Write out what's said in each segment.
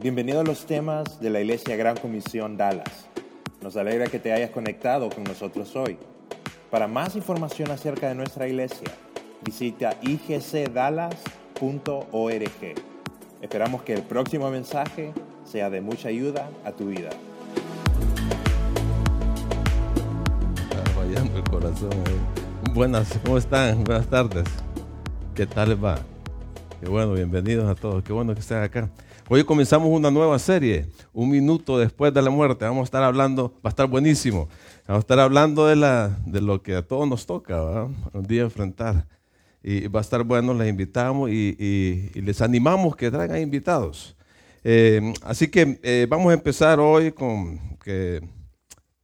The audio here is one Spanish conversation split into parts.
Bienvenido a los temas de la Iglesia Gran Comisión Dallas. Nos alegra que te hayas conectado con nosotros hoy. Para más información acerca de nuestra iglesia, visita igcdallas.org. Esperamos que el próximo mensaje sea de mucha ayuda a tu vida. Fallando el corazón. eh. Buenas, ¿cómo están? Buenas tardes. ¿Qué tal va? Qué bueno, bienvenidos a todos. Qué bueno que estén acá. Hoy comenzamos una nueva serie, un minuto después de la muerte. Vamos a estar hablando, va a estar buenísimo. Vamos a estar hablando de, la, de lo que a todos nos toca. Un día enfrentar. Y va a estar bueno, les invitamos y, les animamos que traigan invitados. Eh, así que eh, vamos a empezar hoy con que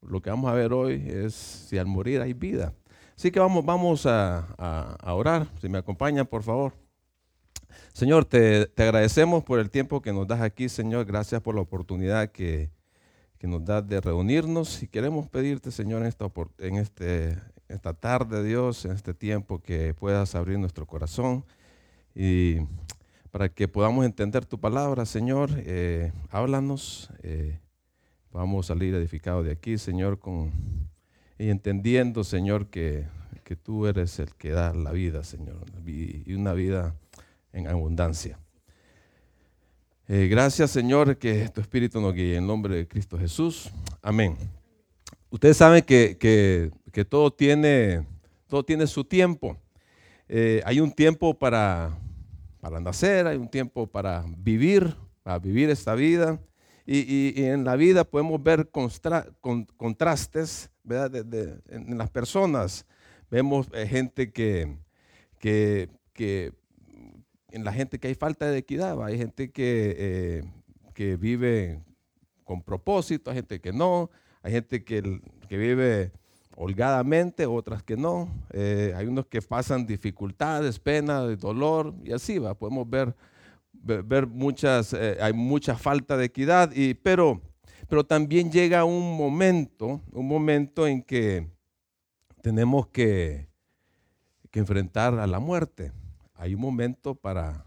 lo que vamos a ver hoy es si al morir hay vida. Así que vamos, vamos a orar. Si me acompañan, por favor. Señor, te, te agradecemos por el tiempo que nos das aquí, Señor. Gracias por la oportunidad que, que nos das de reunirnos. Y queremos pedirte, Señor, en esta, en este, esta tarde, Dios, en este tiempo, que puedas abrir nuestro corazón y para que podamos entender tu palabra, Señor. eh, háblanos. eh, Vamos a salir edificados de aquí, Señor, con, y entendiendo, Señor, que, que tú eres el que da la vida, Señor, y una vida en abundancia. Eh, gracias, Señor, que tu Espíritu nos guíe en nombre de Cristo Jesús. Amén. Ustedes saben que, que- todo, tiene, todo tiene su tiempo. Eh, hay un tiempo para, para nacer, hay un tiempo para vivir, para vivir esta vida. Y, y- en la vida podemos ver constra- con- contrastes ¿verdad? en, las personas. Vemos eh, gente que, que- en la gente que hay falta de equidad, hay gente que, eh, que vive con propósito, hay gente que no, hay gente que, que vive holgadamente, otras que no. Eh, hay unos que pasan dificultades, penas, dolor y así va. Podemos ver, ver, ver muchas, eh, hay mucha falta de equidad, y, pero, pero también llega un momento, un momento en que tenemos que, que enfrentar a la muerte. Hay un momento para,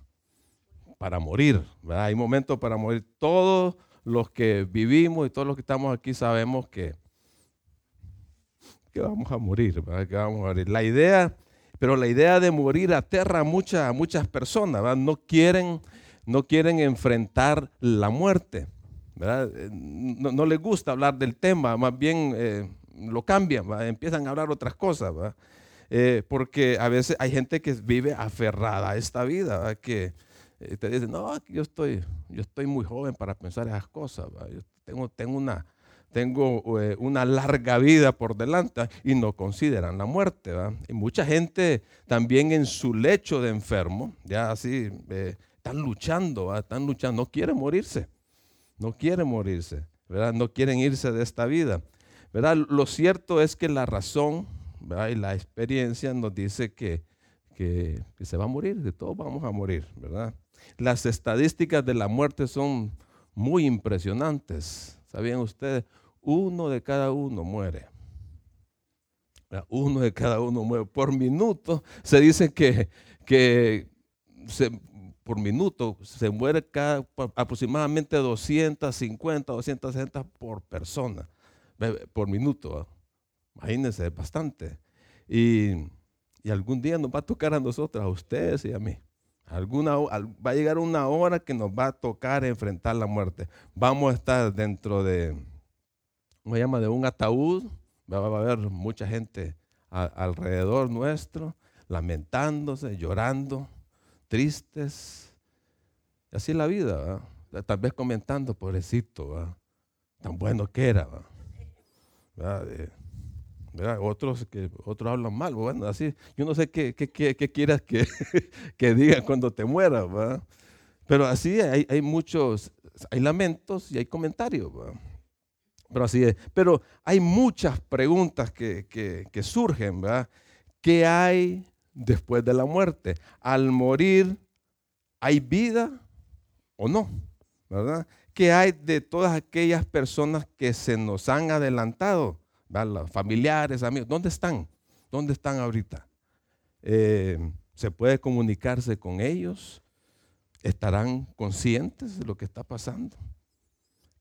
para morir. Hay un momento para morir. Todos los que vivimos y todos los que estamos aquí sabemos que, que vamos a morir. Que vamos a morir. La idea, pero la idea de morir aterra a, muchas muchas personas. No quieren, no quieren enfrentar la muerte, No, les gusta hablar del tema, más bien eh, lo cambian, empiezan a hablar otras cosas. Eh, porque a veces hay gente que vive aferrada a esta vida, ¿verdad? que eh, te dicen, no, yo estoy, yo estoy muy joven para pensar esas cosas, yo tengo, tengo, una, tengo eh, una larga vida por delante y no consideran la muerte. ¿verdad? Y mucha gente también en su lecho de enfermo, ya así, están luchando, están luchando, no quieren morirse, no quieren morirse, ¿verdad? no quieren irse de esta vida. ¿verdad? Lo cierto es que la razón y la experiencia nos dice que, que, que se va a morir, de todos vamos a morir, ¿verdad? Las estadísticas de la muerte son muy impresionantes. ¿Sabían ustedes? Uno de cada uno muere. Uno de cada uno muere. Por minuto se dice que, que por minuto se muere cada, aproximadamente 250, 260 por persona, por minuto. Imagínense, bastante. Y, y algún día nos va a tocar a nosotros, a ustedes y a mí. Alguna, va a llegar una hora que nos va a tocar enfrentar la muerte. Vamos a estar dentro de, ¿cómo se llama? De un ataúd. Va, a haber mucha gente alrededor nuestro, lamentándose, llorando, tristes. Así es la vida, ¿verdad? Tal vez comentando, pobrecito, ¿verdad? tan bueno que era. ¿verdad? Otros que otros hablan mal, bueno, así, yo no sé qué, qué, qué- qué quieras que, que digan cuando te mueras, ¿verdad? Pero así hay, hay muchos, hay lamentos y hay comentarios, ¿verdad? Pero así es. Pero hay muchas preguntas que, que- que surgen, ¿verdad? ¿Qué hay después de la muerte? Al morir, ¿hay vida o no? ¿Verdad? ¿Qué hay de todas aquellas personas que se nos han adelantado? Familiares, amigos, ¿dónde están? ¿Dónde están ahorita? Eh, ¿Se puede comunicarse con ellos? ¿Estarán conscientes de lo que está pasando?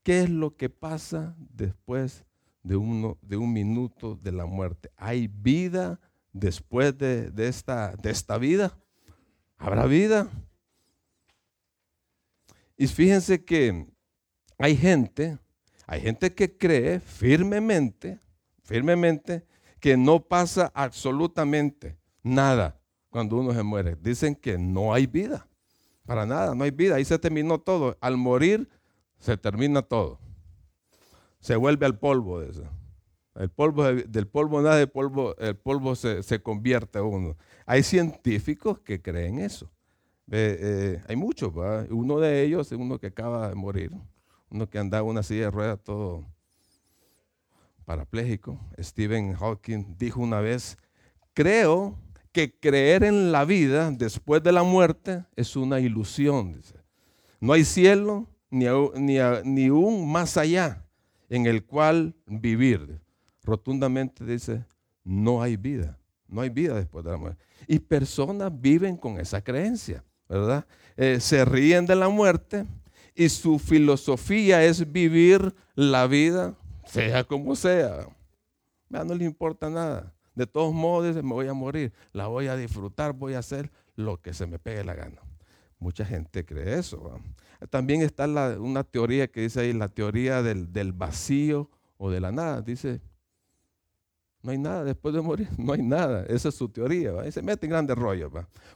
¿Qué es lo que pasa después de, uno, de un minuto de la muerte? ¿Hay vida después de, esta, de esta vida? ¿Habrá vida? Y fíjense que hay gente, hay gente que cree firmemente, firmemente, que no pasa absolutamente nada cuando uno se muere. Dicen que no hay vida, para nada, no hay vida. Ahí se terminó todo. Al morir se termina todo. Se vuelve al polvo eso. El polvo, del polvo nada, de polvo, el polvo se, se convierte a uno. Hay científicos que creen eso. Eh, hay muchos, uno de ellos es uno que acaba de morir, uno que andaba en una silla de ruedas todo parapléjico. Stephen Hawking dijo una vez, creo que creer en la vida después de la muerte es una ilusión. No hay cielo ni, ni, ni un más allá en el cual vivir. Rotundamente dice, no hay vida, no hay vida después de la muerte. Y personas viven con esa creencia. ¿verdad? Eh, se ríen de la muerte y su filosofía es vivir la vida, sea como sea. no le importa nada. De todos modos, me voy a morir, la voy a disfrutar, voy a hacer lo que se me pegue la gana. Mucha gente cree eso. También está una teoría que dice ahí, la teoría del, del vacío o de la nada. Dice, no hay nada después de morir, no hay nada. Esa es su teoría. Y se mete en grandes rollos.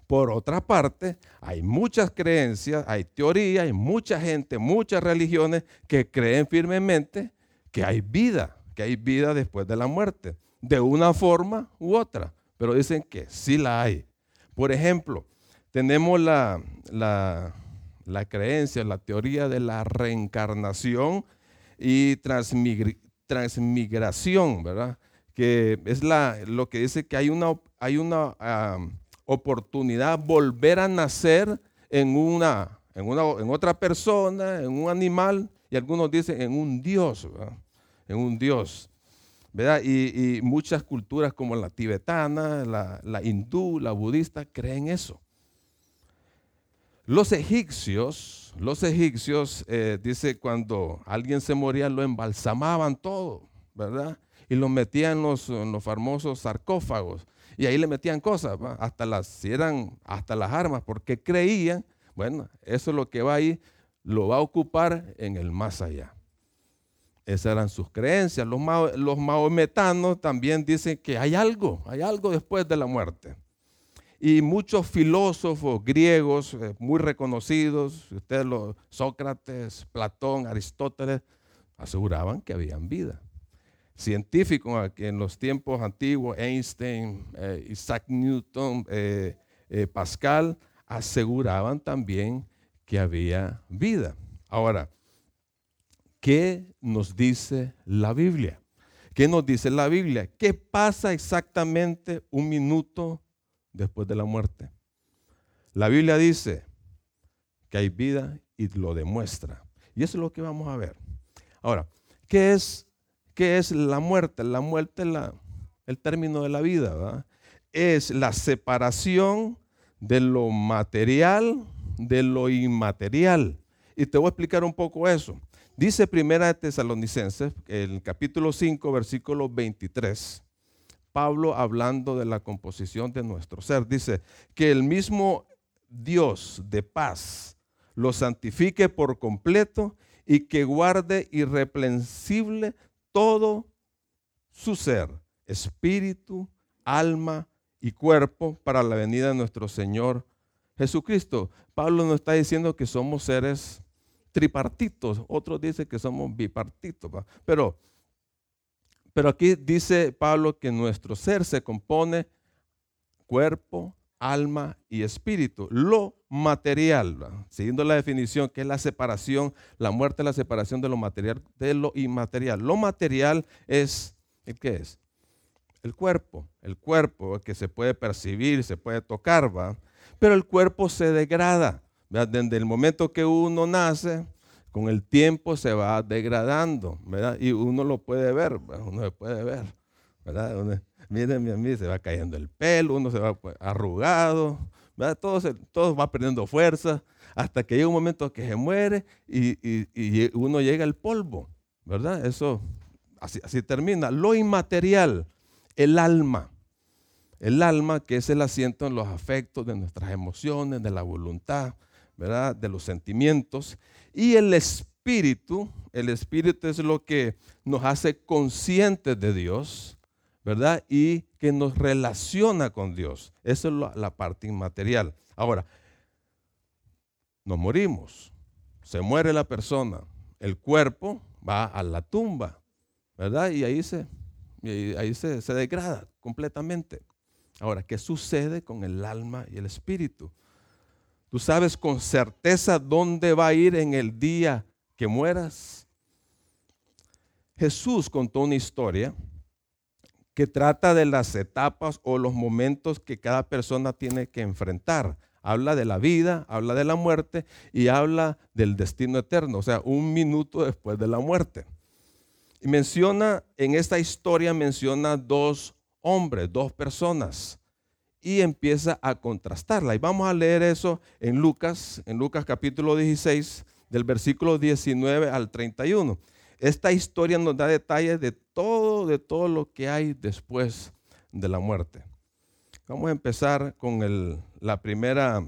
Por otra parte, hay muchas creencias, hay teorías, hay mucha gente, muchas religiones que creen firmemente que hay vida, que hay vida después de la muerte, de una forma u otra. Pero dicen que sí la hay. Por ejemplo, tenemos la, la, la creencia, la teoría de la reencarnación y transmigración, ¿verdad? que es la, lo que dice que hay una, hay una oportunidad volver a nacer en una, en una, en otra persona, en un animal, y algunos dicen en un Dios, en un Dios. ¿verdad? Y, muchas culturas como la tibetana, la, hindú, la budista, creen eso. Los egipcios, los egipcios, eh, dice, cuando alguien se moría, lo embalsamaban todo, ¿verdad? y los metían en los, los famosos sarcófagos. Y ahí le metían cosas, hasta las, si eran hasta las armas, porque creían, bueno, eso es lo que va ahí, lo va a ocupar en el más allá. Esas eran sus creencias. Los, maometanos también dicen que hay algo, hay algo después de la muerte. Y muchos filósofos griegos eh, muy reconocidos, ustedes los Sócrates, Platón, Aristóteles, aseguraban que habían vida científicos en los tiempos antiguos, Einstein, eh, Isaac Newton, eh, Pascal, aseguraban también que había vida. Ahora, ¿qué nos dice la Biblia? ¿Qué nos dice la Biblia? ¿Qué pasa exactamente un minuto después de la muerte? La Biblia dice que hay vida y lo demuestra. Y eso es lo que vamos a ver. Ahora, ¿qué es ¿Qué es la muerte? La muerte es el término de la vida. Es la separación de lo material de lo inmaterial. Y te voy a explicar un poco eso. Dice Primera de Tesalonicenses, el capítulo 5, versículo 23, Pablo hablando de la composición de nuestro ser, dice que el mismo Dios de paz lo santifique por completo y que guarde irreprensible todo su ser, espíritu, alma y cuerpo para la venida de nuestro Señor Jesucristo. Pablo nos está diciendo que somos seres tripartitos, otros dicen que somos bipartitos, pero pero aquí dice Pablo que nuestro ser se compone cuerpo, alma y espíritu. Lo material, siguiendo la definición que es la separación, la muerte es la separación de lo material de lo inmaterial. Lo material es, ¿el qué es? El cuerpo, el cuerpo que se puede percibir, se puede tocar, ¿va? Pero el cuerpo se degrada. Desde el momento que uno nace, con el tiempo se va degradando, ¿verdad? Y uno lo puede ver, uno lo puede ver, ¿verdad? Miren, a mí se va cayendo el pelo, uno se va pues, arrugado, todo, todo va perdiendo fuerza. hasta que llega un momento que se muere y, uno llega al polvo, ¿verdad? Eso así, así termina. Lo inmaterial, el alma. El alma que es el asiento en los afectos de nuestras emociones, de la voluntad, De los sentimientos. Y el espíritu, el espíritu es lo que nos hace conscientes de Dios, ¿verdad? Y que nos relaciona con Dios. Esa es la parte inmaterial. Ahora, nos morimos, se muere la persona, el cuerpo va a la tumba, ¿verdad? Y ahí se, ahí se degrada completamente. Ahora, ¿qué sucede con el alma y el espíritu? Tú sabes con certeza dónde va a ir en el día que mueras. Jesús contó una historia que trata de las etapas o los momentos que cada persona tiene que enfrentar. Habla de la vida, habla de la muerte y habla del destino eterno, o sea, un minuto después de la muerte. Y menciona, en esta historia menciona dos hombres, dos personas, y empieza a contrastarla. Y vamos a leer eso en Lucas, en Lucas capítulo 16, del versículo 19 al 31. Esta historia nos da detalles de todo, de todo lo que hay después de la muerte. Vamos a empezar con la primera,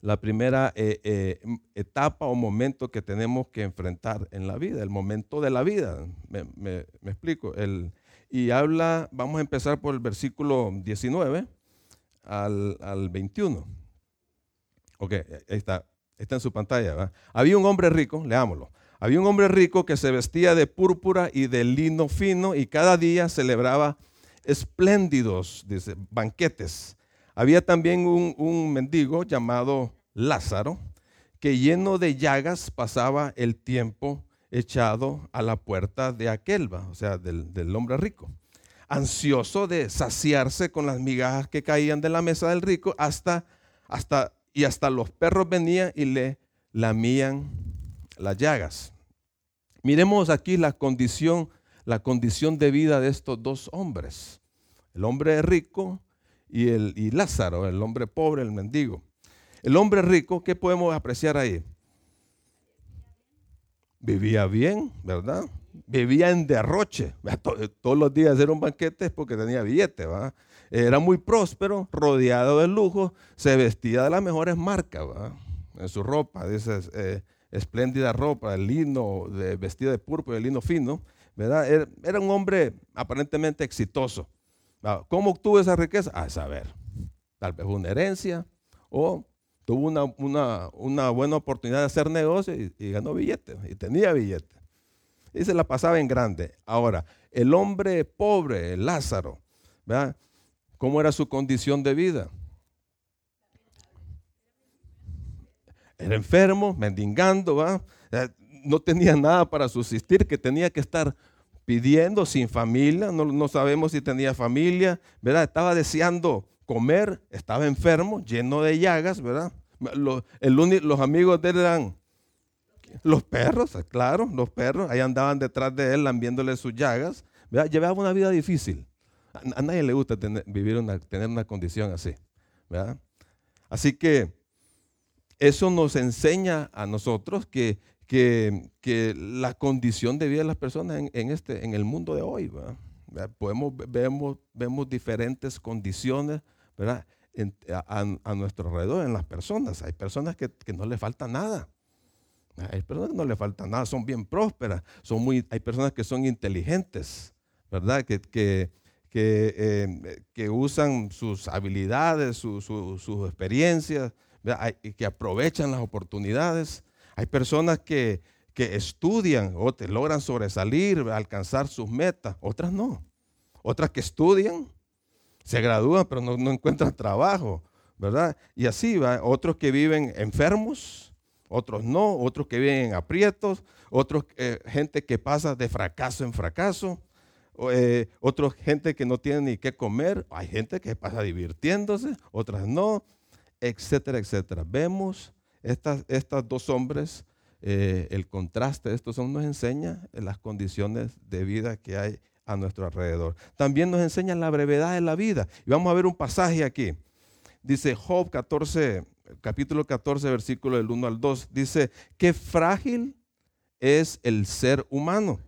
la primera eh, eh, etapa o momento que tenemos que enfrentar en la vida, el momento de la vida. Me, explico. El, y habla, vamos a empezar por el versículo 19 al, al 21. Ok, ahí está, está en su pantalla. Había un hombre rico, leámoslo. Había un hombre rico que se vestía de púrpura y de lino fino y cada día celebraba espléndidos banquetes. Había también un, mendigo llamado Lázaro que lleno de llagas pasaba el tiempo echado a la puerta de aquel, o sea, del, del hombre rico ansioso de saciarse con las migajas que caían de la mesa del rico, hasta, hasta, y hasta los perros venían y le lamían las llagas. Miremos aquí la condición, la condición de vida de estos dos hombres, el hombre rico y, el, y Lázaro, el hombre pobre, el mendigo. El hombre rico, ¿qué podemos apreciar ahí? Vivía bien, ¿verdad? Vivía en derroche. Todos los días era un banquete porque tenía billete. Era muy próspero, rodeado de lujo, se vestía de las mejores marcas en su ropa. Dice, eh, espléndida ropa, el lino, de, vestido de púrpura, el lino fino, ¿verdad? Era, un hombre aparentemente exitoso. ¿Cómo obtuvo esa riqueza? A saber, tal vez una herencia o tuvo una, una, buena oportunidad de hacer negocio y, ganó billetes, y tenía billetes. Y se la pasaba en grande. Ahora, el hombre pobre, Lázaro, ¿verdad? ¿Cómo era su condición de vida? era enfermo, mendigando, eh, no tenía nada para subsistir, que tenía que estar pidiendo sin familia, no, sabemos si tenía familia, ¿verdad? Estaba deseando comer, estaba enfermo, lleno de llagas, ¿verdad? Los, los amigos de él eran los perros, claro, los perros, ahí andaban detrás de él lambiéndole sus llagas, ¿verdad? Llevaba una vida difícil. A, nadie le gusta tener, vivir una, tener una condición así, ¿verdad? Así que eso nos enseña a nosotros que, que, la condición de vida de las personas en, este, en el mundo de hoy, Podemos, vemos, vemos diferentes condiciones a, nuestro alrededor en las personas. Hay personas que, no les falta nada. Hay personas que no les falta nada, son bien prósperas, son muy, hay personas que son inteligentes, ¿verdad? Que, que, que, eh, usan sus habilidades, sus experiencias, que aprovechan las oportunidades. Hay personas que, estudian o te logran sobresalir, alcanzar sus metas, otras no. Otras que estudian, se gradúan, pero no, encuentran trabajo, ¿verdad? Y así va. Otros que viven enfermos, otros no, otros que viven en aprietos, otros eh, gente que pasa de fracaso en fracaso, eh, otros gente que no tiene ni qué comer, hay gente que pasa divirtiéndose, otras no etcétera, etcétera. Vemos estas, estas dos hombres, eh, el contraste de estos hombres nos enseña las condiciones de vida que hay a nuestro alrededor. También nos enseña la brevedad de la vida. Y vamos a ver un pasaje aquí. Dice Job 14, capítulo 14, versículo del 1 al 2, dice, qué frágil es el ser humano,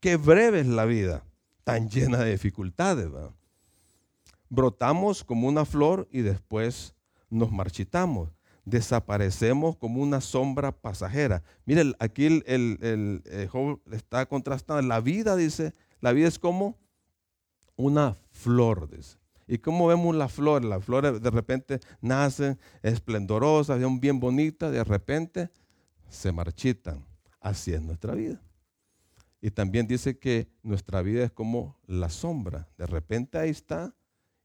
qué breve es la vida, tan llena de dificultades. Brotamos como una flor y después nos marchitamos desaparecemos como una sombra pasajera. Mire, aquí el, el, Job está contrastando. La vida, dice, la vida es como una flor. ¿Y cómo vemos la flor? Las flores de repente nacen esplendorosas, bien bonitas, de repente se marchitan. Así es nuestra vida. Y también dice que nuestra vida es como la sombra. De repente ahí está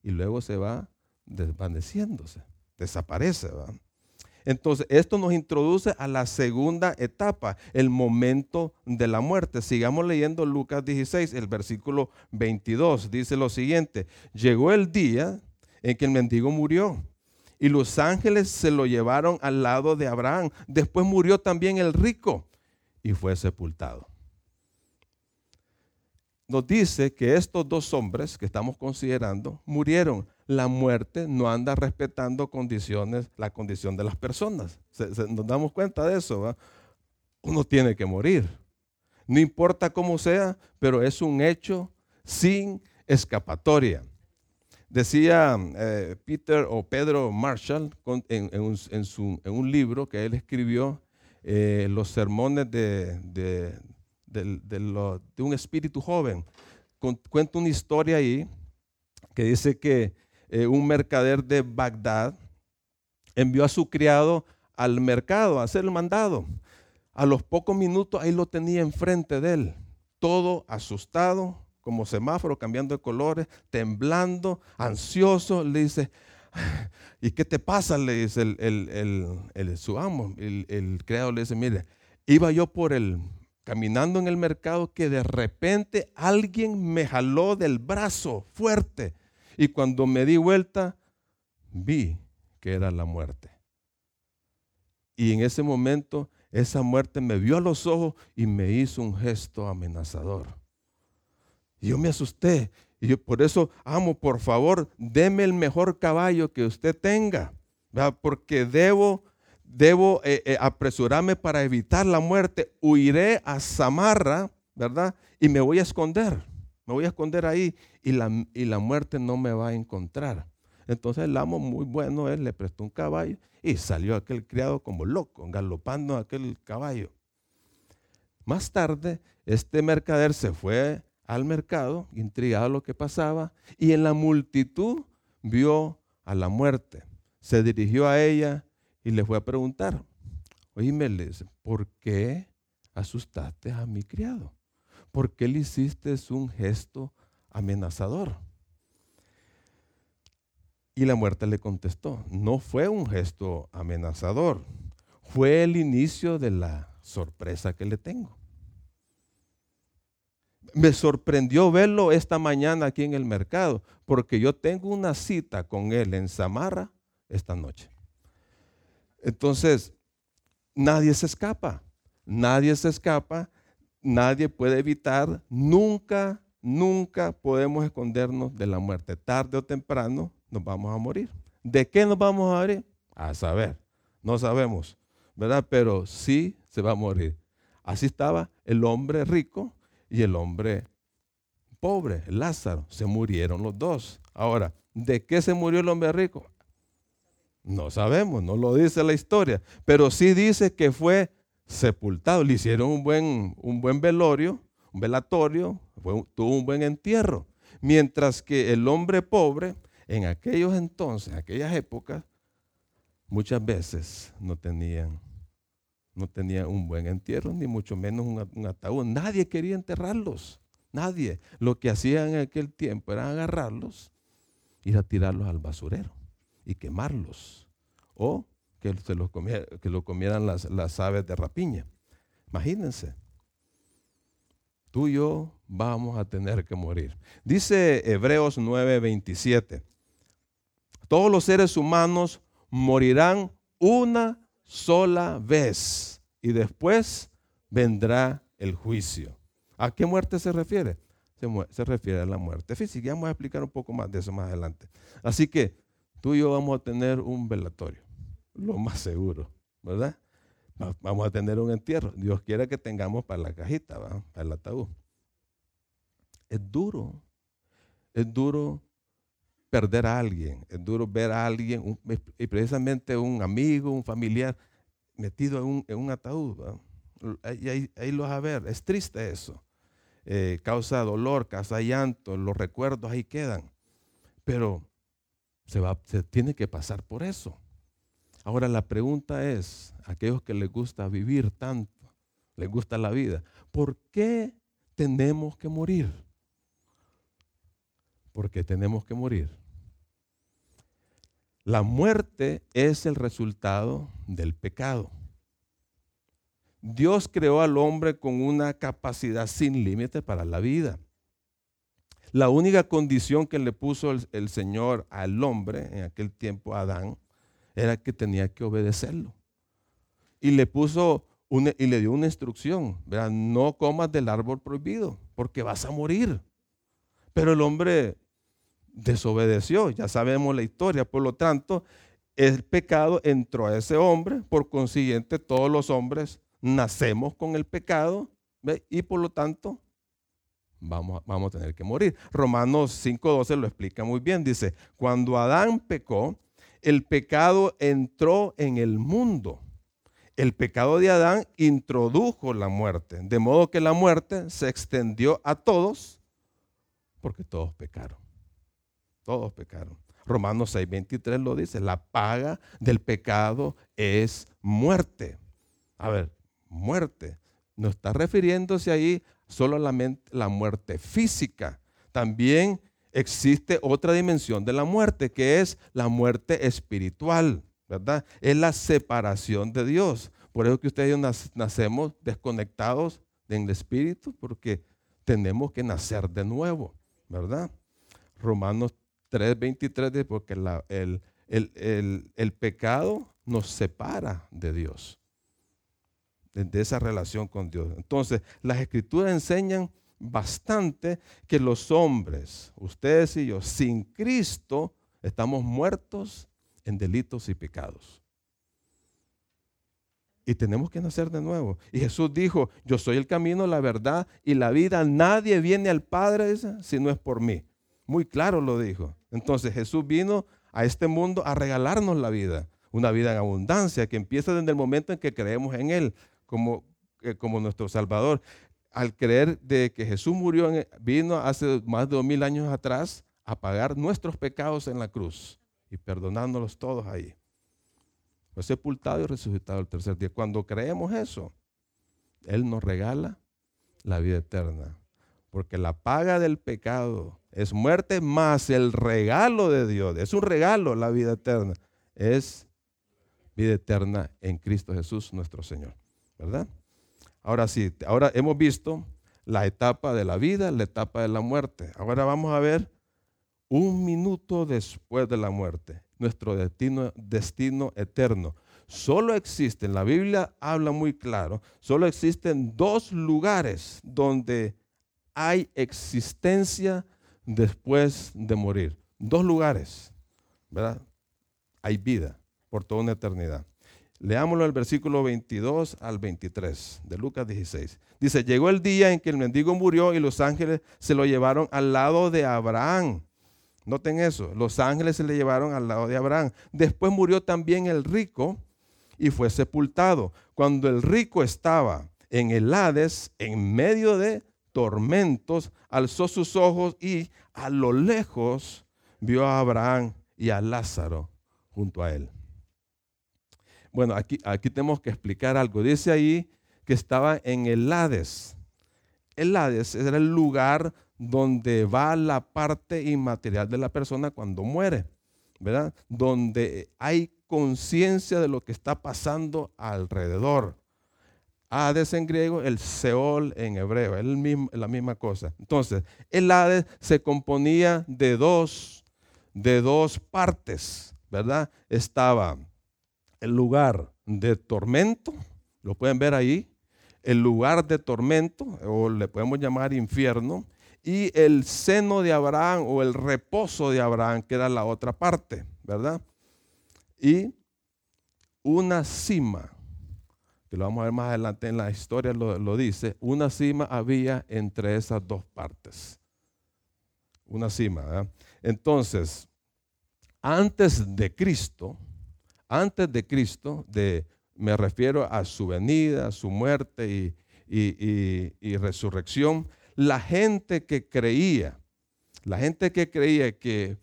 y luego se va desvaneciéndose, desaparece. ¿verdad? Entonces, esto nos introduce a la segunda etapa, el momento de la muerte. Sigamos leyendo Lucas 16, el versículo 22. Dice lo siguiente, llegó el día en que el mendigo murió y los ángeles se lo llevaron al lado de Abraham. Después murió también el rico y fue sepultado. Nos dice que estos dos hombres que estamos considerando murieron la muerte no anda respetando condiciones, la condición de las personas. nos damos cuenta de eso. Uno tiene que morir. No importa cómo sea, pero es un hecho sin escapatoria. Decía eh, Peter o Pedro Marshall en, un, libro que él escribió, eh, Los sermones de, de un espíritu joven. Cuenta una historia ahí que dice que eh, un mercader de Bagdad envió a su criado al mercado a hacer el mandado. A los pocos minutos ahí lo tenía enfrente de él, todo asustado, como semáforo, cambiando de colores, temblando, ansioso. Le dice, ¿y qué te pasa? Le dice el, el, su amo, el, criado le dice, mire, iba yo por el, caminando en el mercado que de repente alguien me jaló del brazo fuerte y cuando me di vuelta, vi que era la muerte. Y en ese momento, esa muerte me vio a los ojos y me hizo un gesto amenazador. Y yo me asusté. Y yo por eso, amo, por favor, deme el mejor caballo que usted tenga. Porque debo, debo eh, eh, apresurarme para evitar la muerte. Huiré a Samarra, ¿verdad? Y me voy a esconder me voy a esconder ahí y la, y la muerte no me va a encontrar. Entonces el amo muy bueno, él le prestó un caballo y salió aquel criado como loco, galopando aquel caballo. Más tarde, este mercader se fue al mercado, intrigado lo que pasaba, y en la multitud vio a la muerte. Se dirigió a ella y le fue a preguntar, oíme, ¿por qué asustaste a mi criado? ¿Por qué le hiciste un gesto amenazador? Y la muerte le contestó, no fue un gesto amenazador, fue el inicio de la sorpresa que le tengo. Me sorprendió verlo esta mañana aquí en el mercado, porque yo tengo una cita con él en Samarra esta noche. Entonces, nadie se escapa, nadie se escapa nadie puede evitar, nunca, nunca podemos escondernos de la muerte. Tarde o temprano nos vamos a morir. ¿De qué nos vamos a morir? A saber, no sabemos, ¿verdad? Pero sí se va a morir. Así estaba el hombre rico y el hombre pobre, Lázaro. Se murieron los dos. Ahora, ¿de qué se murió el hombre rico? No sabemos, no lo dice la historia, pero sí dice que fue sepultado. Le hicieron un buen, un buen velorio, un velatorio, tuvo un buen entierro. Mientras que el hombre pobre, en aquellos entonces, en aquellas épocas, muchas veces no tenían, no tenían un buen entierro, ni mucho menos un, un ataúd. Nadie quería enterrarlos. Nadie. Lo que hacían en aquel tiempo era agarrarlos, ir a tirarlos al basurero y quemarlos. O que, se lo, que lo comieran las, las aves de rapiña. Imagínense. Tú y yo vamos a tener que morir. Dice Hebreos 9:27. Todos los seres humanos morirán una sola vez y después vendrá el juicio. ¿A qué muerte se refiere? Se, se, refiere a la muerte física. Vamos a explicar un poco más de eso más adelante. Así que tú y yo vamos a tener un velatorio lo más seguro, ¿verdad? Vamos a tener un entierro. Dios quiere que tengamos para la cajita, para el ataúd. Es duro. Es duro perder a alguien. Es duro ver a alguien, y precisamente un amigo, un familiar, metido en un, ataúd. Ahí, ahí, lo vas a ver. Es triste eso. Eh, causa dolor, causa llanto, los recuerdos ahí quedan. Pero se, va, se tiene que pasar por eso. Ahora la pregunta es, aquellos que les gusta vivir tanto, les gusta la vida, ¿por qué tenemos que morir? Porque tenemos que morir. La muerte es el resultado del pecado. Dios creó al hombre con una capacidad sin límite para la vida. La única condición que le puso el, Señor al hombre en aquel tiempo, Adán, era que tenía que obedecerlo. Y le puso y le dio una instrucción, no comas del árbol prohibido, porque vas a morir. Pero el hombre desobedeció, ya sabemos la historia, por lo tanto, el pecado entró a ese hombre, por consiguiente todos los hombres nacemos con el pecado y por lo tanto vamos, vamos a tener que morir. Romanos 5.12 lo explica muy bien, dice, cuando Adán pecó, el pecado entró en el mundo. El pecado de Adán introdujo la muerte, de modo que la muerte se extendió a todos porque todos pecaron. Todos pecaron. Romanos 6:23 lo dice, la paga del pecado es muerte. A ver, muerte. No está refiriéndose ahí solo a la, la muerte física. También existe otra dimensión de la muerte, que es la muerte espiritual, ¿verdad? Es la separación de Dios. Por eso que ustedes nacemos desconectados del espíritu, porque tenemos que nacer de nuevo, ¿verdad? Romanos 3:23 dice, porque el, el, pecado nos separa de Dios, de esa relación con Dios. Entonces, las escrituras enseñan bastante que los hombres, ustedes y yo, sin Cristo, estamos muertos en delitos y pecados. Y tenemos que nacer de nuevo. Y Jesús dijo, yo soy el camino, la verdad y la vida. Nadie viene al Padre si no es por mí. Muy claro lo dijo. Entonces Jesús vino a este mundo a regalarnos la vida. Una vida en abundancia que empieza desde el momento en que creemos en Él como, eh, como nuestro Salvador al creer de que Jesús murió, vino hace más de dos mil años atrás a pagar nuestros pecados en la cruz y perdonándolos todos ahí. Fue sepultado y resucitado el tercer día. Cuando creemos eso, Él nos regala la vida eterna. Porque la paga del pecado es muerte más el regalo de Dios. Es un regalo la vida eterna. Es vida eterna en Cristo Jesús nuestro Señor. ¿Verdad? Ahora sí, ahora hemos visto la etapa de la vida, la etapa de la muerte. Ahora vamos a ver un minuto después de la muerte, nuestro destino, destino eterno. Solo existen, la Biblia habla muy claro, solo existen dos lugares donde hay existencia después de morir. Dos lugares, ¿verdad? Hay vida por toda una eternidad. Leámoslo el versículo 22 al 23 de Lucas 16. Dice, llegó el día en que el mendigo murió y los ángeles se lo llevaron al lado de Abraham. Noten eso, los ángeles se le llevaron al lado de Abraham. Después murió también el rico y fue sepultado. Cuando el rico estaba en el Hades, en medio de tormentos, alzó sus ojos y a lo lejos vio a Abraham y a Lázaro junto a él. Bueno, aquí, aquí tenemos que explicar algo. Dice ahí que estaba en el Hades. El Hades era el lugar donde va la parte inmaterial de la persona cuando muere, ¿verdad? Donde hay conciencia de lo que está pasando alrededor. Hades en griego, el Seol en hebreo, es la misma cosa. Entonces, el Hades se componía de dos, de dos partes, ¿verdad? Estaba el lugar de tormento, lo pueden ver ahí, el lugar de tormento, o le podemos llamar infierno, y el seno de Abraham o el reposo de Abraham, que era la otra parte, ¿verdad? Y una cima, que lo vamos a ver más adelante en la historia, lo, lo dice, una cima había entre esas dos partes. Una cima. ¿verdad? Entonces, antes de Cristo, antes de Cristo, de, me refiero a su venida, su muerte y, y, resurrección, la gente que creía, la gente que creía que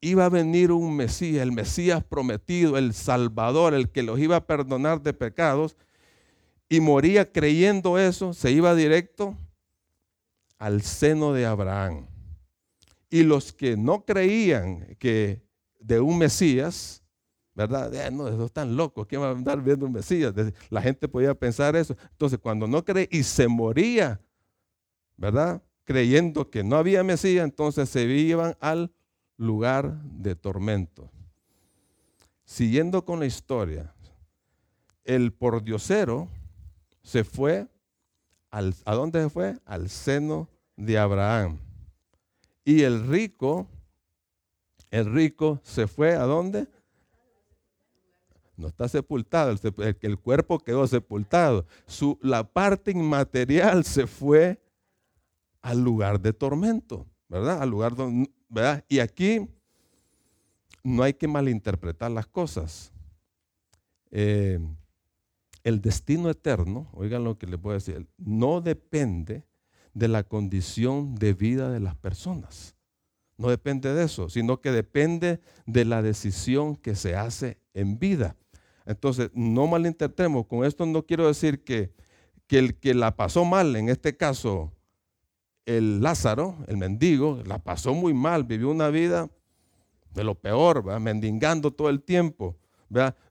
iba a venir un Mesías, el Mesías prometido, el Salvador, el que los iba a perdonar de pecados, y moría creyendo eso, se iba directo al seno de Abraham. Y los que no creían que de un Mesías, ¿verdad? Eh, no, esos están locos, ¿quién va a andar viendo un Mesías? La gente podía pensar eso. Entonces, cuando no cree y se moría, ¿verdad? Creyendo que no había Mesías, entonces se iban al lugar de tormento. Siguiendo con la historia, el pordiosero se fue, al, ¿a dónde se fue? Al seno de Abraham. Y el rico, el rico se fue a dónde? No está sepultado, el, cuerpo quedó sepultado. Su, la parte inmaterial se fue al lugar de tormento, ¿verdad? Al lugar donde, ¿verdad? Y aquí no hay que malinterpretar las cosas. Eh, el destino eterno, oigan lo que les voy a decir, no depende de la condición de vida de las personas. No depende de eso, sino que depende de la decisión que se hace en vida. Entonces, no malinterpretemos. Con esto no quiero decir que, que el que la pasó mal, en este caso el Lázaro, el mendigo, la pasó muy mal, vivió una vida de lo peor, mendigando todo el tiempo.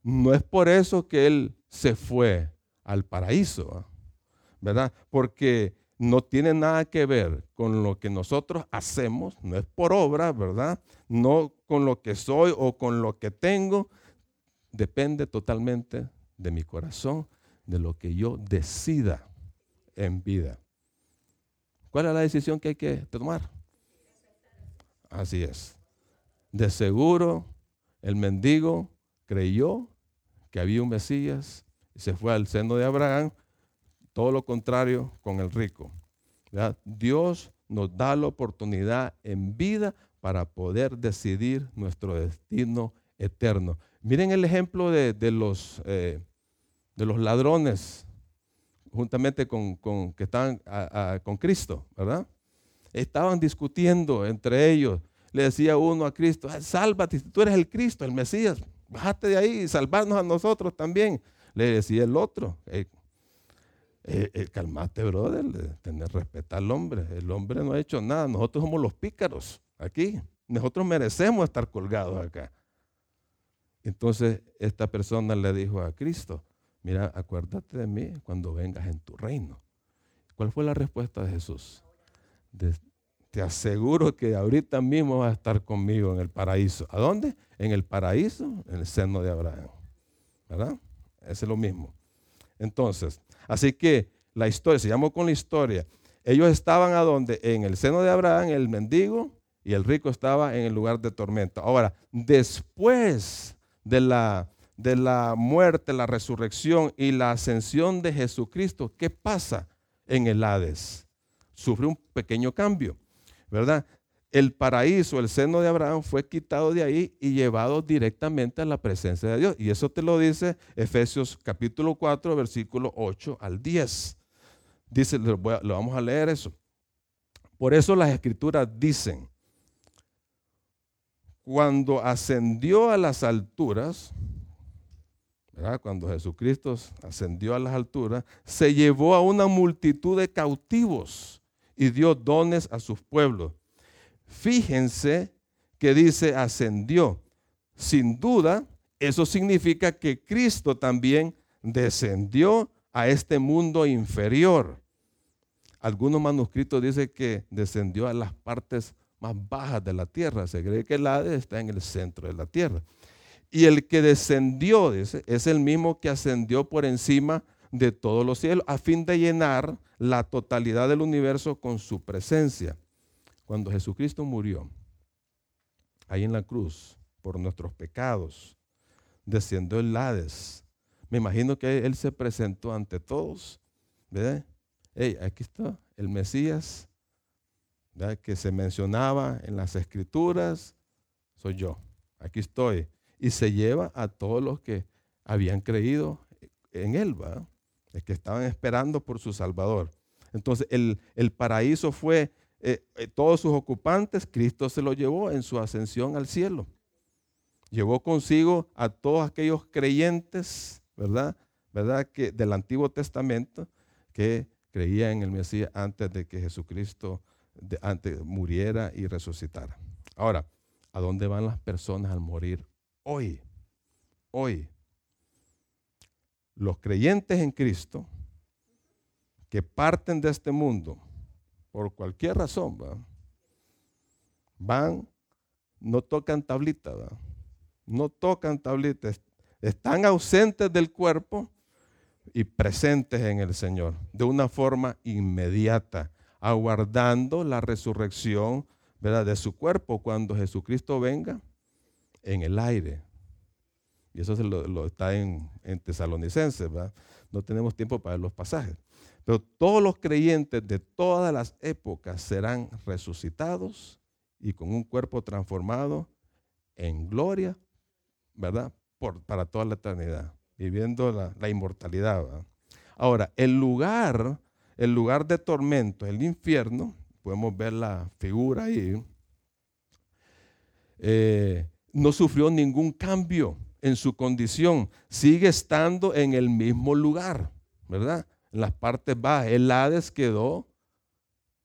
No es por eso que él se fue al paraíso, ¿verdad? Porque no tiene nada que ver con lo que nosotros hacemos, no es por obra, ¿verdad? No con lo que soy o con lo que tengo, depende totalmente de mi corazón, de lo que yo decida en vida. ¿Cuál es la decisión que hay que tomar? Así es. De seguro, el mendigo creyó que había un Mesías y se fue al seno de Abraham. Todo lo contrario con el rico. Dios nos da la oportunidad en vida para poder decidir nuestro destino eterno. Miren el ejemplo de, los, eh, de los ladrones, juntamente con, que estaban con Cristo, ¿verdad? Estaban discutiendo entre ellos. Le decía uno a Cristo, sálvate, tú eres el Cristo, el Mesías, bájate de ahí y salvarnos a nosotros también. Le decía el otro, eh, eh, calmate, brother, tener respeto al hombre. El hombre no ha hecho nada, nosotros somos los pícaros aquí. Nosotros merecemos estar colgados acá. Entonces esta persona le dijo a Cristo, mira, acuérdate de mí cuando vengas en tu reino. ¿Cuál fue la respuesta de Jesús? te aseguro que ahorita mismo vas a estar conmigo en el paraíso. ¿A dónde? En el paraíso, en el seno de Abraham. ¿Verdad? Es lo mismo. Entonces, así que la historia, se llamó con la historia. Ellos estaban a dónde? En el seno de Abraham, el mendigo, y el rico estaba en el lugar de tormenta. Ahora, después de la, de la muerte, la resurrección y la ascensión de Jesucristo, ¿qué pasa en el Hades? Sufre un pequeño cambio, ¿verdad? El paraíso, el seno de Abraham fue quitado de ahí y llevado directamente a la presencia de Dios. Y eso te lo dice Efesios capítulo 4, versículo 8 al 10. Dice, lo, lo vamos a leer eso. Por eso las escrituras dicen, cuando ascendió a las alturas, cuando Jesucristo ascendió a las alturas, se llevó a una multitud de cautivos y dio dones a sus pueblos. Fíjense que dice ascendió. Sin duda, eso significa que Cristo también descendió a este mundo inferior. Algunos manuscritos dicen que descendió a las partes más bajas de la tierra. Se cree que el Hades está en el centro de la tierra. Y el que descendió, es el mismo que ascendió por encima de todos los cielos, a fin de llenar la totalidad del universo con su presencia. Cuando Jesucristo murió ahí en la cruz por nuestros pecados, descendió el Hades Me imagino que él se presentó ante todos, ¿verdad? Hey, aquí está el Mesías, que se mencionaba en las escrituras, soy yo, aquí estoy. Y se lleva a todos los que habían creído en él, ¿verdad? que estaban esperando por su Salvador. Entonces el, paraíso fue eh, eh, todos sus ocupantes, Cristo se lo llevó en su ascensión al cielo. Llevó consigo a todos aquellos creyentes, ¿verdad? ¿verdad? Que del Antiguo Testamento que creían en el Mesías antes de que Jesucristo antes, muriera y resucitara. Ahora, ¿a dónde van las personas al morir hoy? Hoy. Los creyentes en Cristo que parten de este mundo por cualquier razón, van, no tocan tablita, no tocan tablitas, están ausentes del cuerpo y presentes en el Señor de una forma inmediata, aguardando la resurrección ¿verdad? de su cuerpo cuando Jesucristo venga en el aire. Y eso lo, está en, en Tesalonicenses, no tenemos tiempo para los pasajes. Pero todos los creyentes de todas las épocas serán resucitados y con un cuerpo transformado en gloria, ¿verdad? Por, para toda la eternidad, viviendo la, inmortalidad. Ahora, el lugar, el lugar de tormento, el infierno, podemos ver la figura ahí, eh, no sufrió ningún cambio en su condición, sigue estando en el mismo lugar, ¿verdad? en las partes bajas. El Hades quedó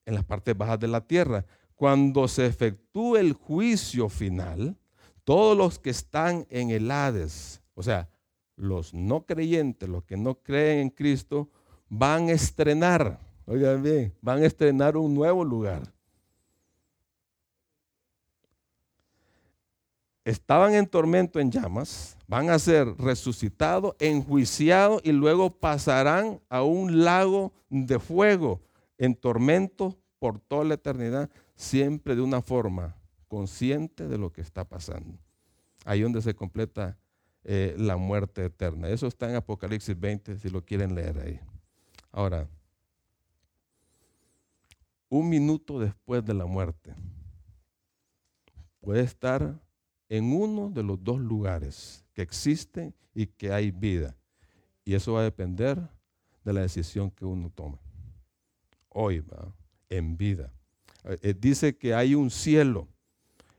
en las partes bajas de la tierra. Cuando se efectúe el juicio final, todos los que están en el Hades, o sea, los no creyentes, los que no creen en Cristo, van a estrenar, oigan bien, van a estrenar un nuevo lugar. estaban en tormento en llamas, van a ser resucitados, enjuiciados y luego pasarán a un lago de fuego en tormento por toda la eternidad, siempre de una forma consciente de lo que está pasando. Ahí donde se completa eh, la muerte eterna. Eso está en Apocalipsis 20, si lo quieren leer ahí. Ahora, un minuto después de la muerte, puede estar en uno de los dos lugares que existen y que hay vida. Y eso va a depender de la decisión que uno tome. Hoy, en vida. Eh, eh, dice que hay un cielo.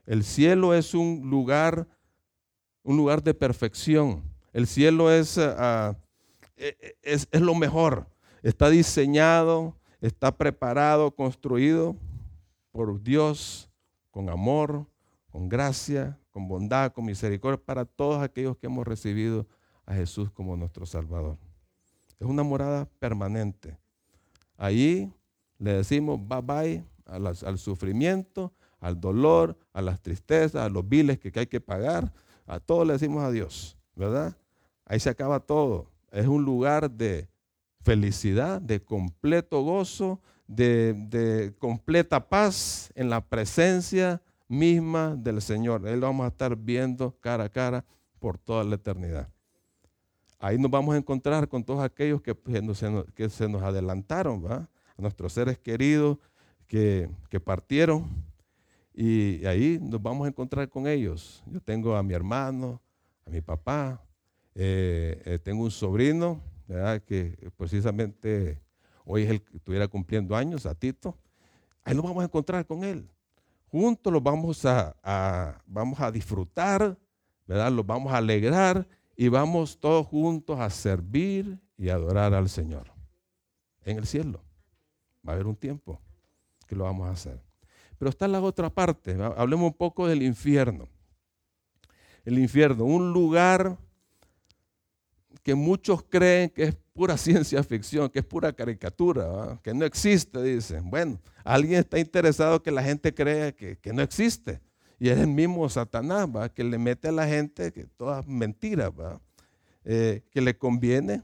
El cielo es un lugar, un lugar de perfección. El cielo es, ah, eh, es, es lo mejor. Está diseñado, está preparado, construido por Dios con amor, con gracia, con bondad, con misericordia para todos aquellos que hemos recibido a Jesús como nuestro Salvador. Es una morada permanente. Ahí le decimos bye bye al sufrimiento, al dolor, a las tristezas, a los biles que hay que pagar. A todos le decimos adiós, ¿verdad? Ahí se acaba todo. Es un lugar de felicidad, de completo gozo, de, completa paz en la presencia misma del Señor. Él lo vamos a estar viendo cara a cara por toda la eternidad. Ahí nos vamos a encontrar con todos aquellos que, que se nos adelantaron, ¿va? a nuestros seres queridos que, partieron. Y ahí nos vamos a encontrar con ellos. Yo tengo a mi hermano, a mi papá, eh, eh, tengo un sobrino, que precisamente hoy es el que estuviera cumpliendo años, a Tito. Ahí nos vamos a encontrar con él juntos los vamos a, vamos a disfrutar, ¿verdad? Los vamos a alegrar y vamos todos juntos a servir y adorar al Señor. En el cielo. Va a haber un tiempo que lo vamos a hacer. Pero está la otra parte. Hablemos un poco del infierno. El infierno, un lugar que muchos creen que es pura ciencia ficción, que es pura caricatura, que no existe, dicen. Bueno, alguien está interesado que la gente crea que, no existe. Y es el mismo Satanás, ¿va? que le mete a la gente que todas mentiras, eh, que le conviene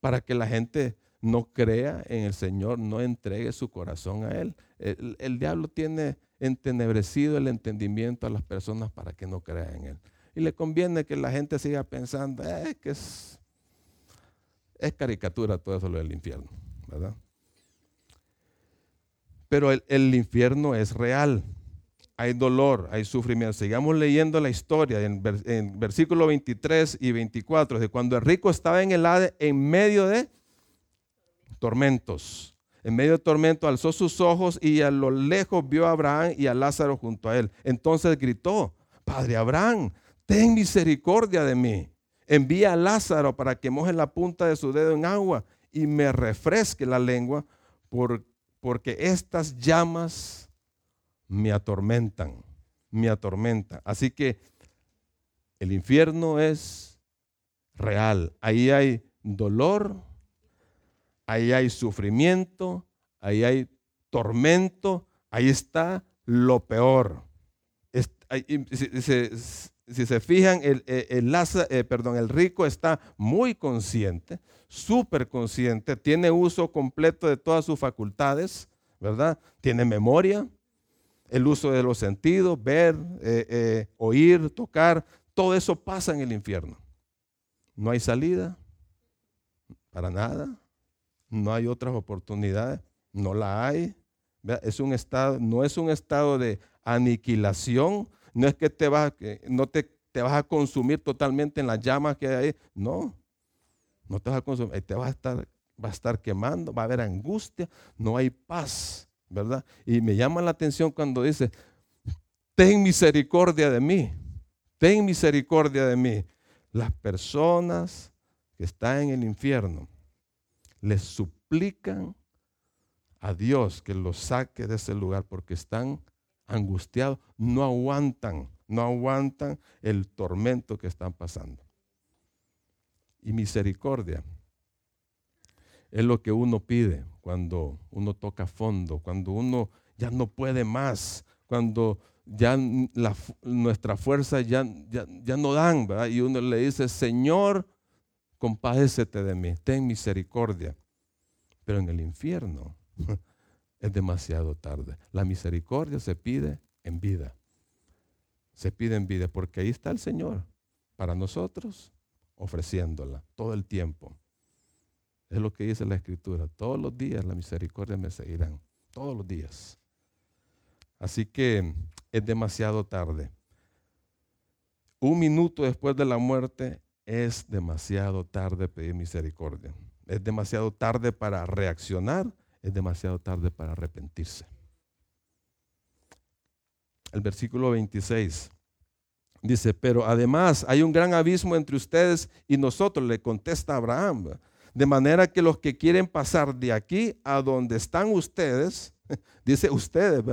para que la gente no crea en el Señor, no entregue su corazón a Él. El, el, diablo tiene entenebrecido el entendimiento a las personas para que no crean en Él. Y le conviene que la gente siga pensando, eh, que es es caricatura todo eso lo del infierno, ¿verdad? Pero el, infierno es real hay dolor, hay sufrimiento. Sigamos leyendo la historia en, versículo 23 y 24, de cuando el rico estaba en el Hades en medio de tormentos. En medio de tormento alzó sus ojos y a lo lejos vio a Abraham y a Lázaro junto a él. Entonces gritó, Padre Abraham, ten misericordia de mí. Envía a Lázaro para que moje la punta de su dedo en agua y me refresque la lengua, porque estas llamas me atormentan, me atormentan. Así que el infierno es real. Ahí hay dolor, ahí hay sufrimiento, ahí hay tormento, ahí está lo peor. Si, se fijan, el, el, eh, perdón, el rico está muy consciente, súper consciente, tiene uso completo de todas sus facultades, ¿verdad? Tiene memoria, el uso de los sentidos, ver, eh, eh, oír, tocar, todo eso pasa en el infierno. No hay salida para nada, no hay otras oportunidades, no la hay. Es un estado, no es un estado de aniquilación, no es que te vas, no te, te vas a consumir totalmente en las llamas que hay ahí, no, no te vas a consumir, te vas a estar, va a estar quemando, va a haber angustia, no hay paz. ¿verdad? Y me llama la atención cuando dice, ten misericordia de mí, ten misericordia de mí. Las personas que están en el infierno les suplican a Dios que los saque de ese lugar porque están angustiados, no aguantan, no aguantan el tormento que están pasando. Y misericordia es lo que uno pide cuando uno toca fondo, cuando uno ya no puede más, cuando ya nuestra fuerza ya, ya, no dan, ¿verdad? Y uno le dice, Señor, compadécete de mí, ten misericordia. Pero en el infierno es demasiado tarde. La misericordia se pide en vida. Se pide en vida porque ahí está el Señor para nosotros ofreciéndola todo el tiempo. Es lo que dice la escritura. Todos los días la misericordia me seguirán. Todos los días. Así que es demasiado tarde. Un minuto después de la muerte es demasiado tarde pedir misericordia. Es demasiado tarde para reaccionar. Es demasiado tarde para arrepentirse. El versículo 26 dice, pero además hay un gran abismo entre ustedes y nosotros, le contesta Abraham. De manera que los que quieren pasar de aquí a donde están ustedes, dice ustedes,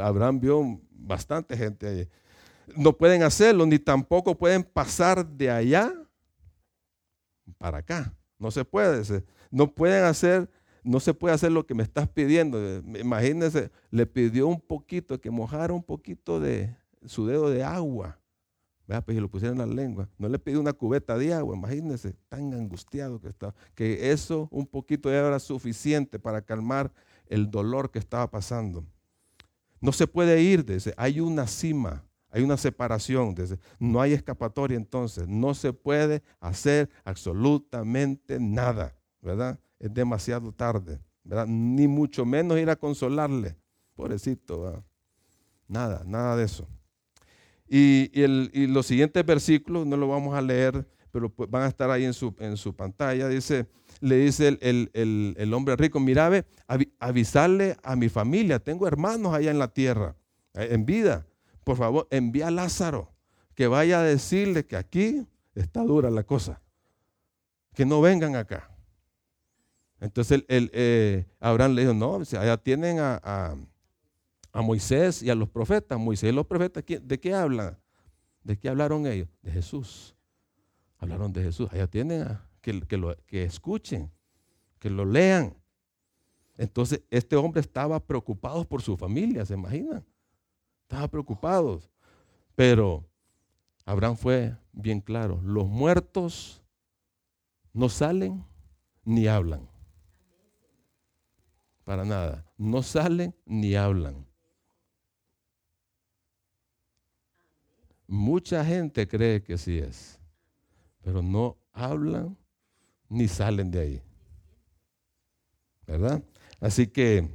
Abraham vio bastante gente allí, no pueden hacerlo, ni tampoco pueden pasar de allá para acá. No se puede, no pueden hacer, no se puede hacer lo que me estás pidiendo. Imagínense, le pidió un poquito, que mojara un poquito de su dedo de agua pues si lo pusieron en la lengua. No le pidió una cubeta de agua, imagínense, tan angustiado que estaba. Que eso un poquito era suficiente para calmar el dolor que estaba pasando. No se puede ir, desde, hay una cima, hay una separación, no hay escapatoria entonces, no se puede hacer absolutamente nada, ¿verdad? Es demasiado tarde, ¿verdad? Ni mucho menos ir a consolarle, pobrecito, nada, nada de eso. Y, los siguientes versículos no lo vamos a leer, pero van a estar ahí en su, pantalla. Dice, le dice el, hombre rico, mira, ve, avisarle a mi familia, tengo hermanos allá en la tierra, eh, en vida. Por favor, envía a Lázaro, que vaya a decirle que aquí está dura la cosa, que no vengan acá. Entonces el, eh, Abraham le dijo, no, allá tienen a a Moisés y a los profetas. Moisés y los profetas, ¿de qué hablan? ¿De qué hablaron ellos? De Jesús. Hablaron de Jesús. Allá tienen que, que, lo, que escuchen, que lo lean. Entonces, este hombre estaba preocupado por su familia, ¿se imaginan? Estaba preocupado. Pero Abraham fue bien claro, los muertos no salen ni hablan. Para nada. No salen ni hablan. Mucha gente cree que sí es, pero no hablan, ni salen de ahí. ¿Verdad? Así que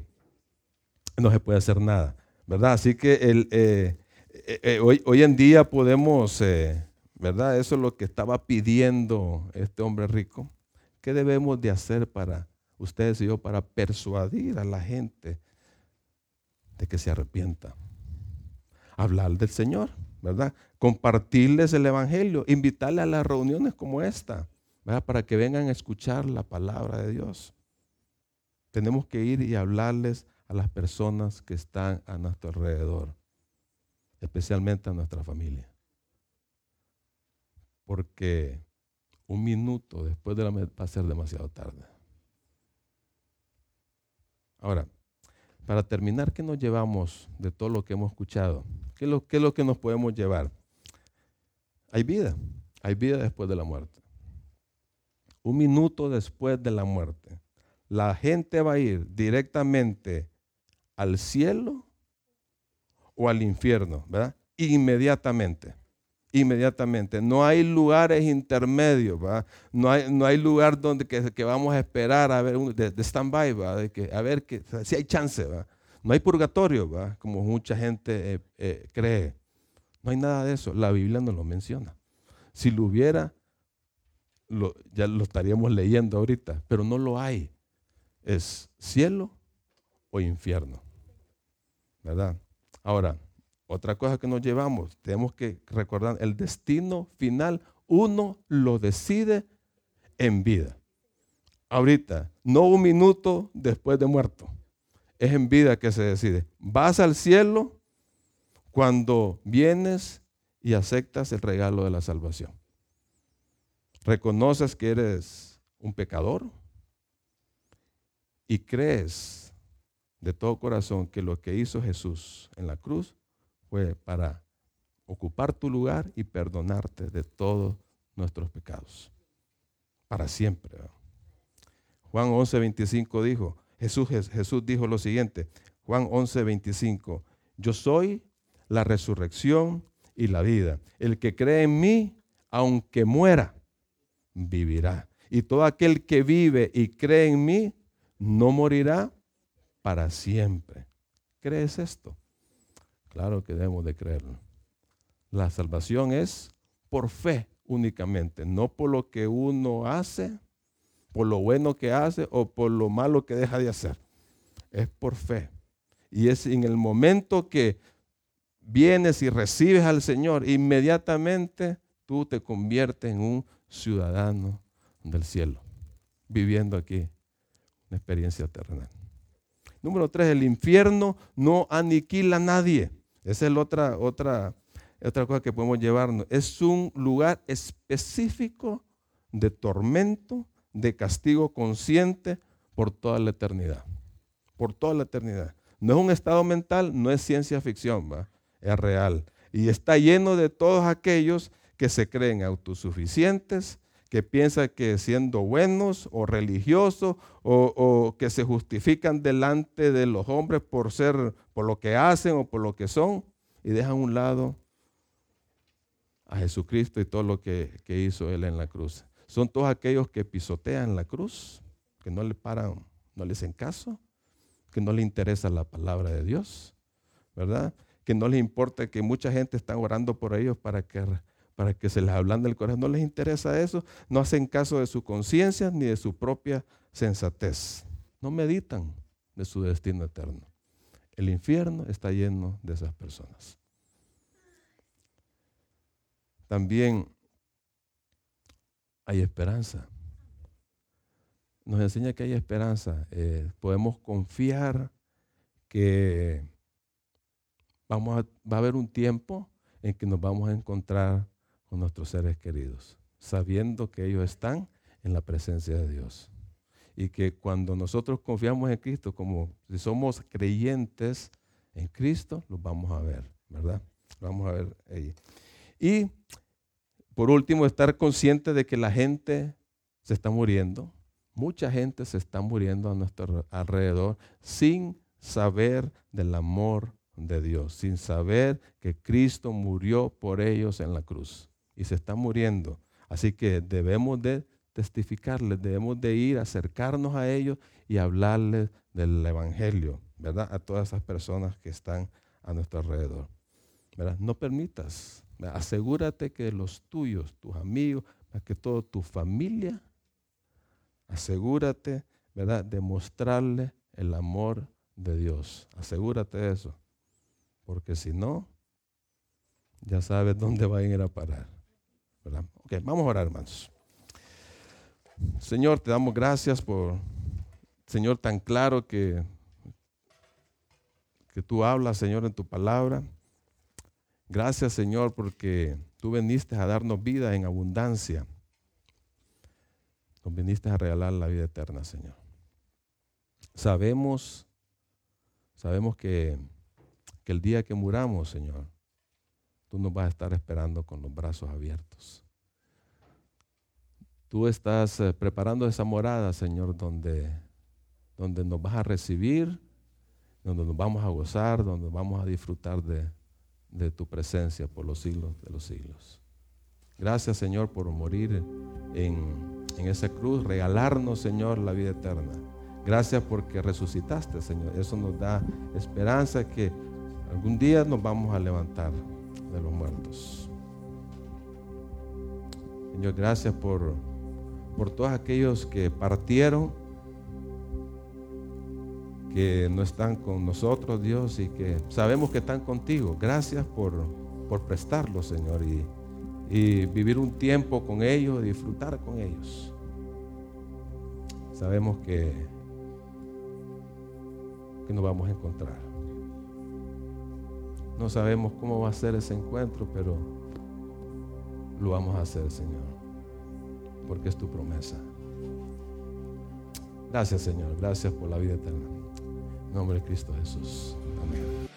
no se puede hacer nada. ¿Verdad? Así que eh, eh, eh, hoy, hoy, en día podemos, ¿verdad? Eso es lo que estaba pidiendo este hombre rico. ¿Qué debemos de hacer para ustedes y yo para persuadir a la gente de que se arrepienta? Hablar del Señor, ¿verdad? Compartirles el Evangelio, invitarle a las reuniones como esta, ¿verdad? Para que vengan a escuchar la palabra de Dios. Tenemos que ir y hablarles a las personas que están a nuestro alrededor, especialmente a nuestra familia. Porque un minuto después de la va a ser demasiado tarde. Ahora, para terminar, ¿qué nos llevamos de todo lo que hemos escuchado? ¿Qué es lo, que nos podemos llevar? Hay vida, hay vida después de la muerte. Un minuto después de la muerte, la gente va a ir directamente al cielo o al infierno, ¿verdad? Inmediatamente. Inmediatamente. No hay lugares intermedios, ¿verdad? No hay, no hay lugar donde que, vamos a esperar a ver, de, de stand-by, ¿verdad? que, a ver que, si hay chance, ¿verdad? No hay purgatorio, ¿verdad? Como mucha gente eh, eh, cree. No hay nada de eso. La Biblia no lo menciona. Si lo hubiera, ya lo estaríamos leyendo ahorita, pero no lo hay. Es cielo o infierno. ¿verdad? Ahora, otra cosa que nos llevamos, tenemos que recordar, el destino final uno lo decide en vida. Ahorita, no un minuto después de muerto, es en vida que se decide. Vas al cielo cuando vienes y aceptas el regalo de la salvación. Reconoces que eres un pecador y crees de todo corazón que lo que hizo Jesús en la cruz fue para ocupar tu lugar y perdonarte de todos nuestros pecados. Para siempre. Juan 11, 25 dijo, Jesús, Jesús dijo lo siguiente, Juan 11, 25, yo soy la resurrección y la vida. El que cree en mí, aunque muera, vivirá. Y todo aquel que vive y cree en mí, no morirá para siempre. ¿Crees esto? Claro que debemos de creerlo. La salvación es por fe únicamente, no por lo que uno hace, por lo bueno que hace o por lo malo que deja de hacer. Es por fe. Y es en el momento que vienes y recibes al Señor, inmediatamente tú te conviertes en un ciudadano del cielo, viviendo aquí una experiencia terrenal. Número tres, el infierno no aniquila a nadie. Esa es la otra, otra, otra cosa que podemos llevarnos. Es un lugar específico de tormento, de castigo consciente por toda la eternidad. Por toda la eternidad. No es un estado mental, no es ciencia ficción, ¿va? es real. Y está lleno de todos aquellos que se creen autosuficientes, que piensan que siendo buenos o religiosos o, que se justifican delante de los hombres por ser, por lo que hacen o por lo que son, y dejan a un lado a Jesucristo y todo lo que, que hizo Él en la cruz. Son todos aquellos que pisotean la cruz, que no le paran, no le hacen caso, que no le interesa la palabra de Dios, ¿verdad? Que no les importa que mucha gente está orando por ellos para que para que se les hablan del corazón. No les interesa eso, no hacen caso de su conciencia ni de su propia sensatez. No meditan de su destino eterno. El infierno está lleno de esas personas. También hay esperanza. Nos enseña que hay esperanza. Eh, podemos confiar que vamos va a haber un tiempo en que nos vamos a encontrar nuestros seres queridos, sabiendo que ellos están en la presencia de Dios. Y que cuando nosotros confiamos en Cristo, como si somos creyentes en Cristo, los vamos a ver, ¿verdad? Vamos a ver ahí. Y por último, estar consciente de que la gente se está muriendo. Mucha gente se está muriendo a nuestro alrededor sin saber del amor de Dios, sin saber que Cristo murió por ellos en la cruz y se está muriendo. Así que debemos de testificarles, debemos de ir, acercarnos a ellos y hablarles del Evangelio, ¿verdad? A todas esas personas que están a nuestro alrededor. ¿verdad? No permitas, asegúrate que los tuyos, tus amigos, que toda tu familia, asegúrate, ¿verdad? De mostrarle el amor de Dios. Asegúrate de eso. Porque si no, ya sabes dónde van a ir a parar. Ok, vamos a orar, hermanos. Señor, te damos gracias por, Señor, tan claro que, que tú hablas, Señor, en tu palabra. Gracias, Señor, porque tú veniste a darnos vida en abundancia. Nos viniste a regalar la vida eterna, Señor. Sabemos, sabemos que, que el día que muramos, Señor, tú nos vas a estar esperando con los brazos abiertos. Tú estás eh, preparando esa morada, Señor, donde, donde nos vas a recibir, donde nos vamos a gozar, donde vamos a disfrutar de, tu presencia por los siglos de los siglos. Gracias, Señor, por morir en, en esa cruz, regalarnos, Señor, la vida eterna. Gracias porque resucitaste, Señor. Eso nos da esperanza que algún día nos vamos a levantar de los muertos. Señor, gracias por por todos aquellos que partieron, que no están con nosotros, Dios, y que sabemos que están contigo. Gracias por, por prestarlo, Señor, y, y vivir un tiempo con ellos, disfrutar con ellos. Sabemos que, que nos vamos a encontrar. No sabemos cómo va a ser ese encuentro, pero lo vamos a hacer, Señor porque es tu promesa. Gracias Señor, gracias por la vida eterna. En nombre de Cristo Jesús. Amén.